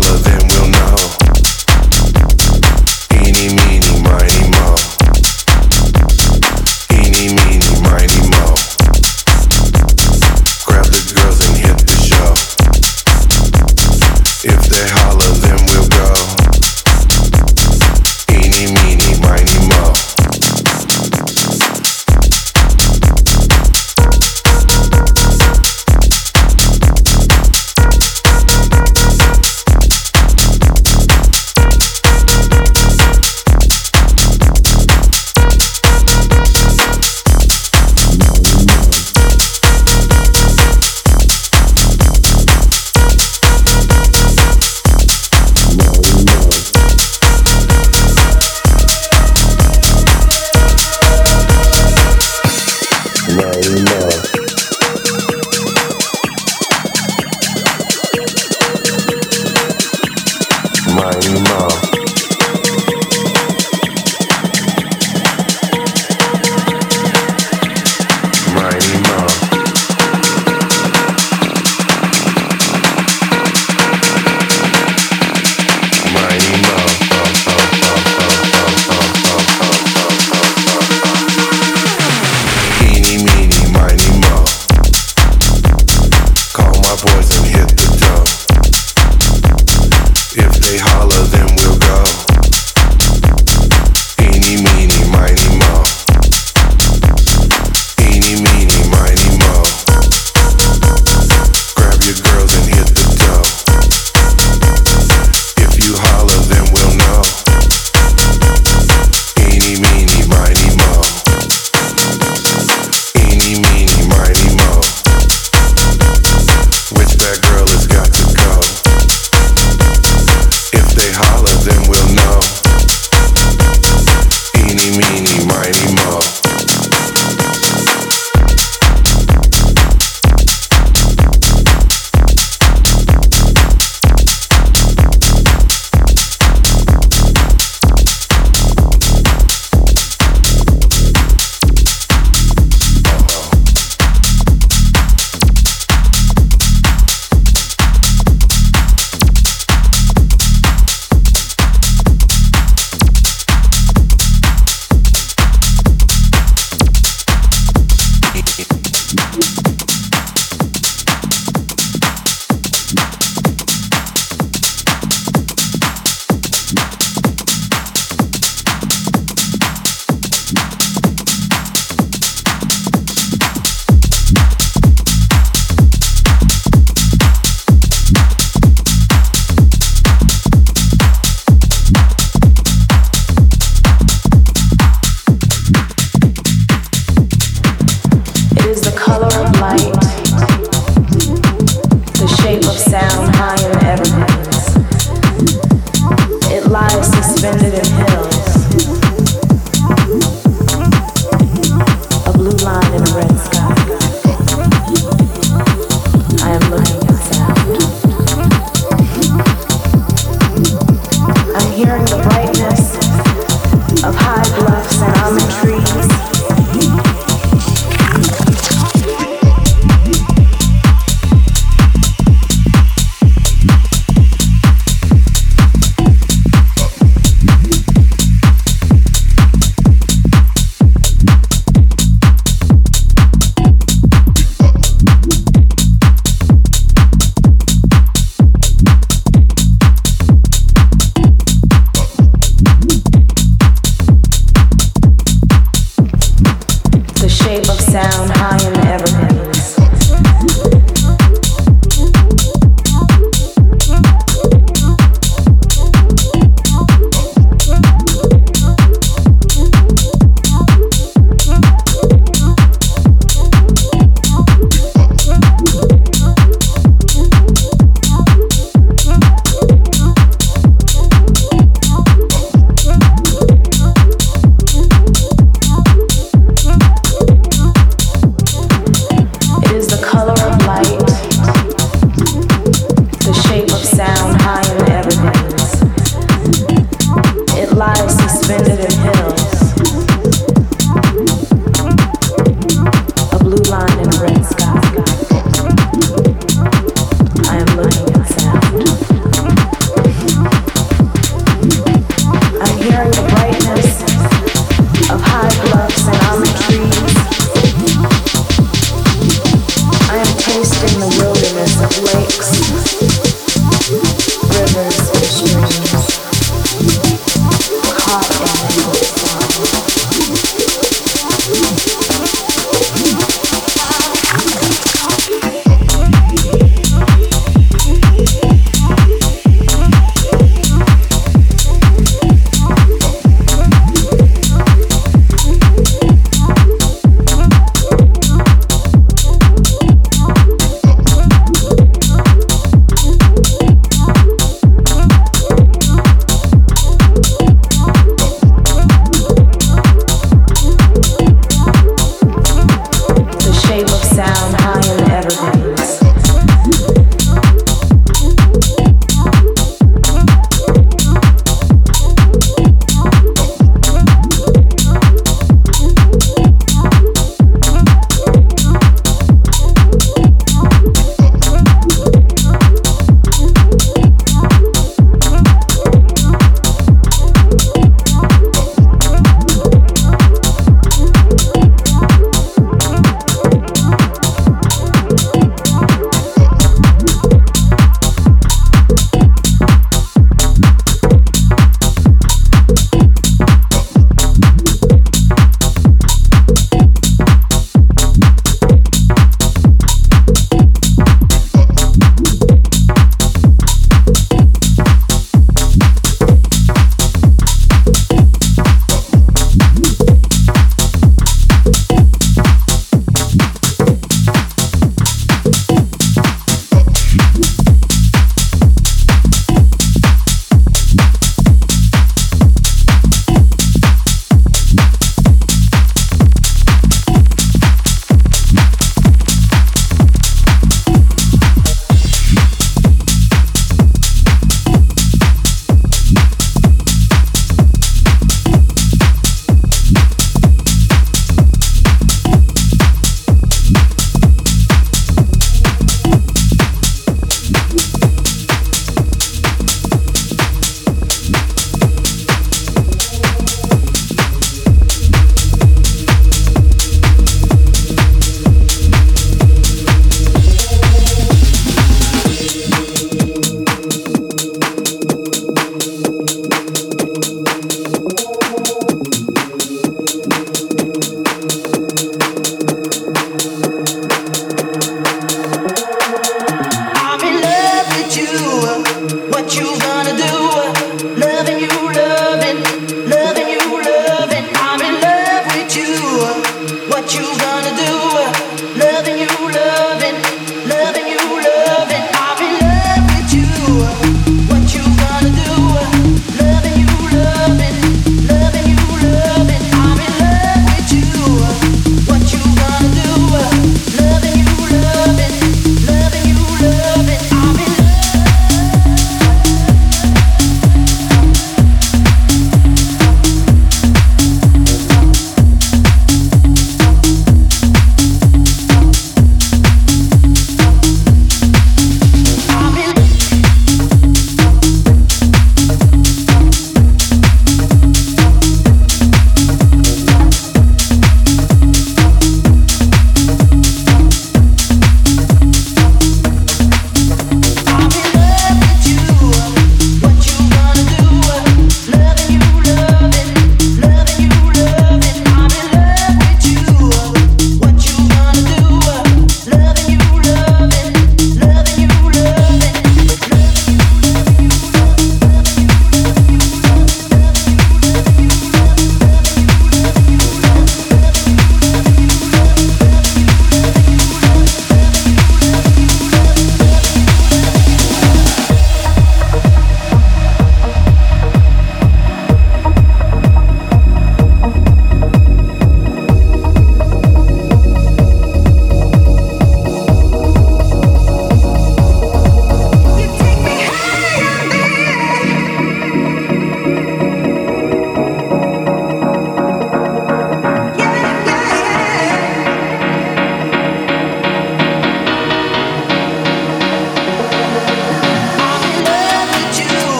Love.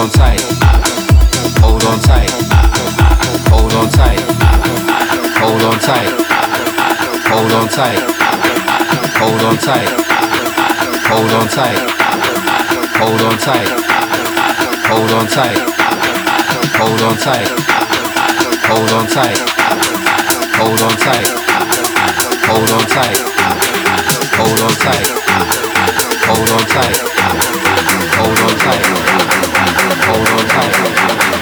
on tight, hold on tight, hold on tight, hold on tight, hold on tight, hold on tight, hold on tight, hold on tight, hold on tight, hold on tight, hold on tight, hold on tight, hold on tight, hold on tight, hold on tight, hold on tight. 偷偷看我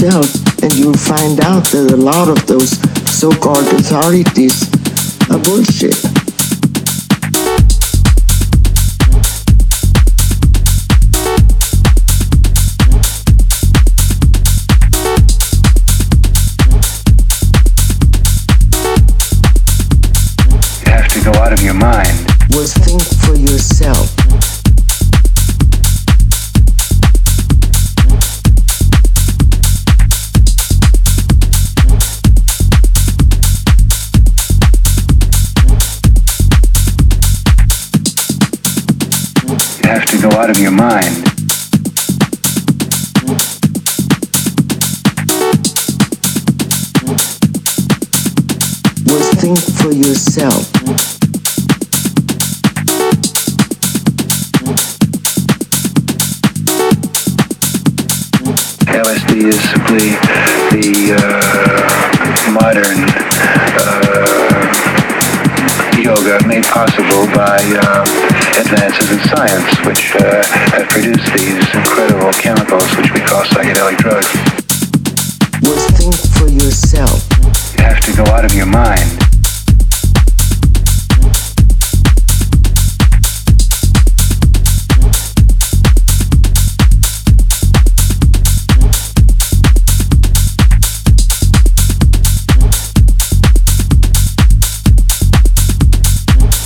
yourself and you'll find out that a lot of those so-called authorities are bullshit. Out of your mind. Was think for yourself. LSD is simply the uh, modern uh, yoga made possible by uh, advances in science, which uh, have produced these incredible chemicals which we call psychedelic drugs. Was think for yourself. You have to go out of your mind.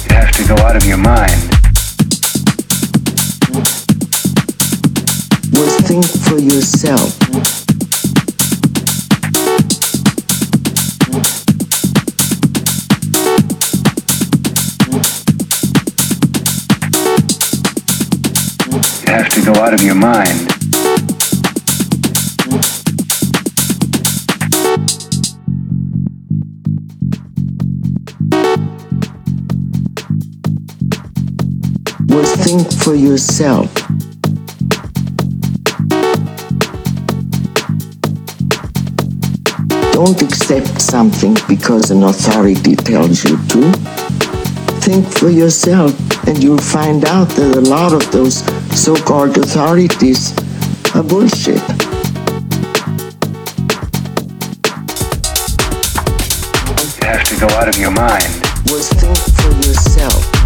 You have to go out of your mind. Think for yourself. You have to go out of your mind. Think for yourself. Don't accept something because an authority tells you to. Think for yourself, and you'll find out that a lot of those so called authorities are bullshit. You have to go out of your mind. Was think for yourself.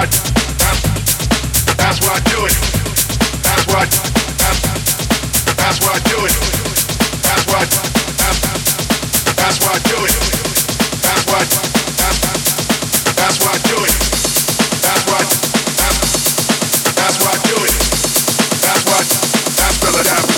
why that's that's why I do it. That's why that's that's why I do it. That's why that's that's why I do it. That's why that's that's why I do it. That's why that's that's why I do it. That's why that's Philadelphia.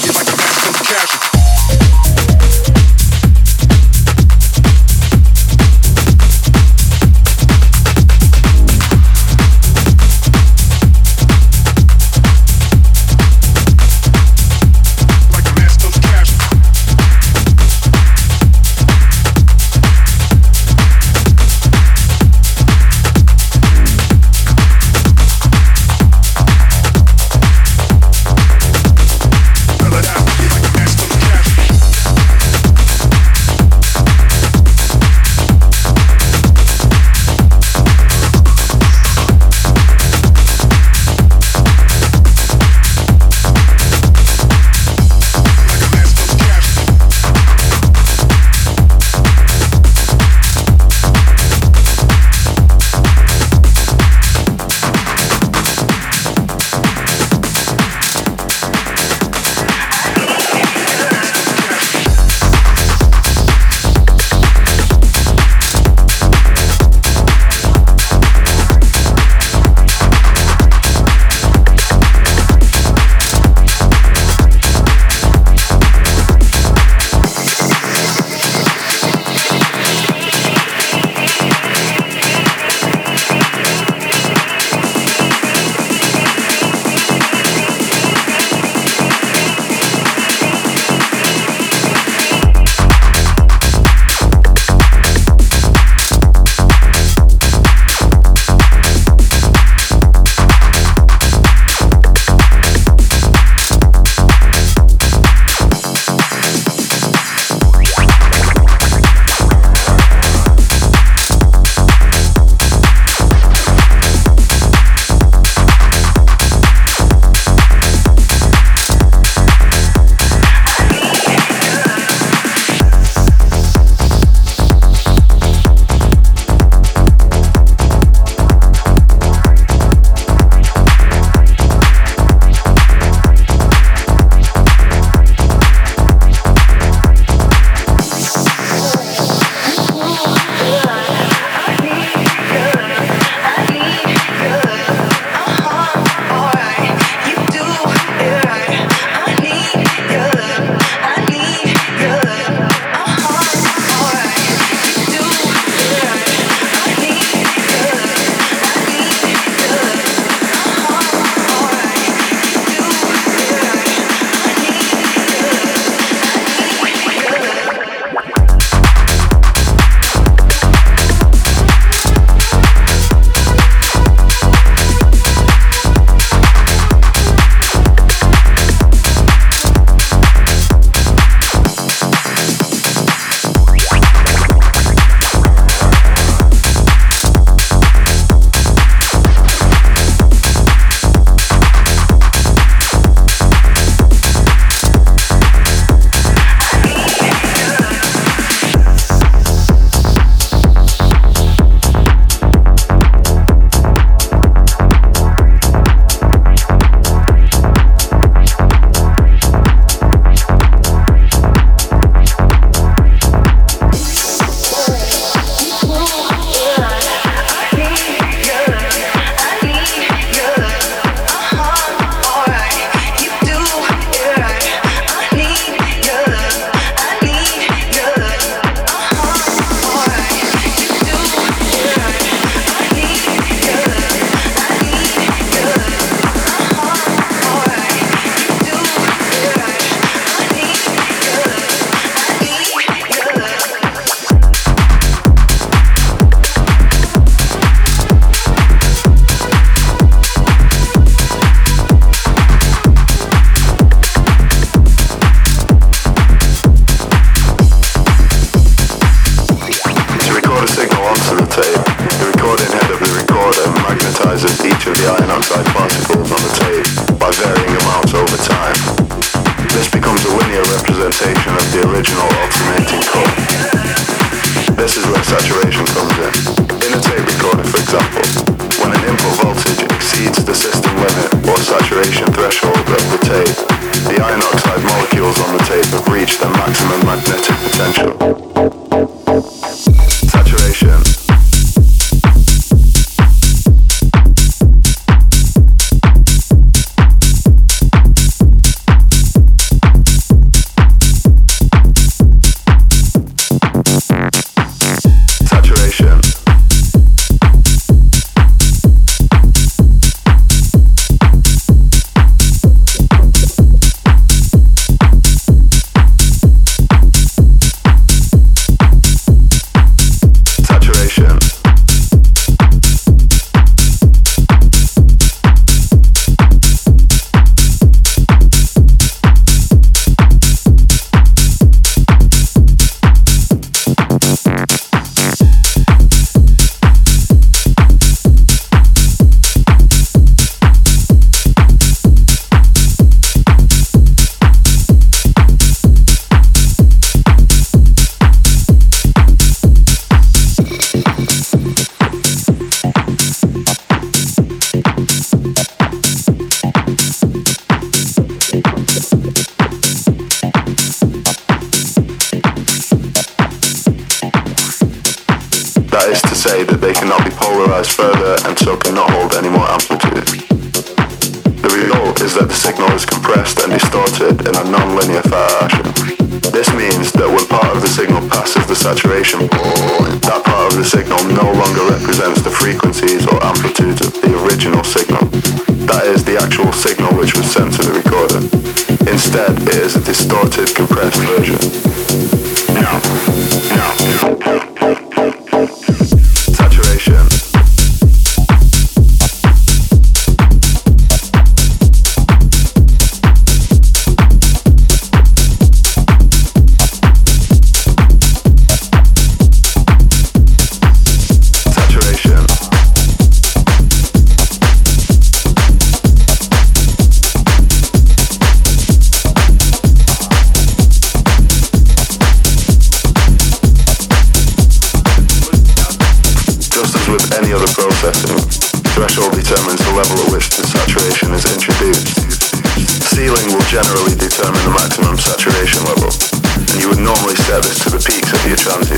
generally determine the maximum saturation level, and you would normally service this to the peaks of your transient.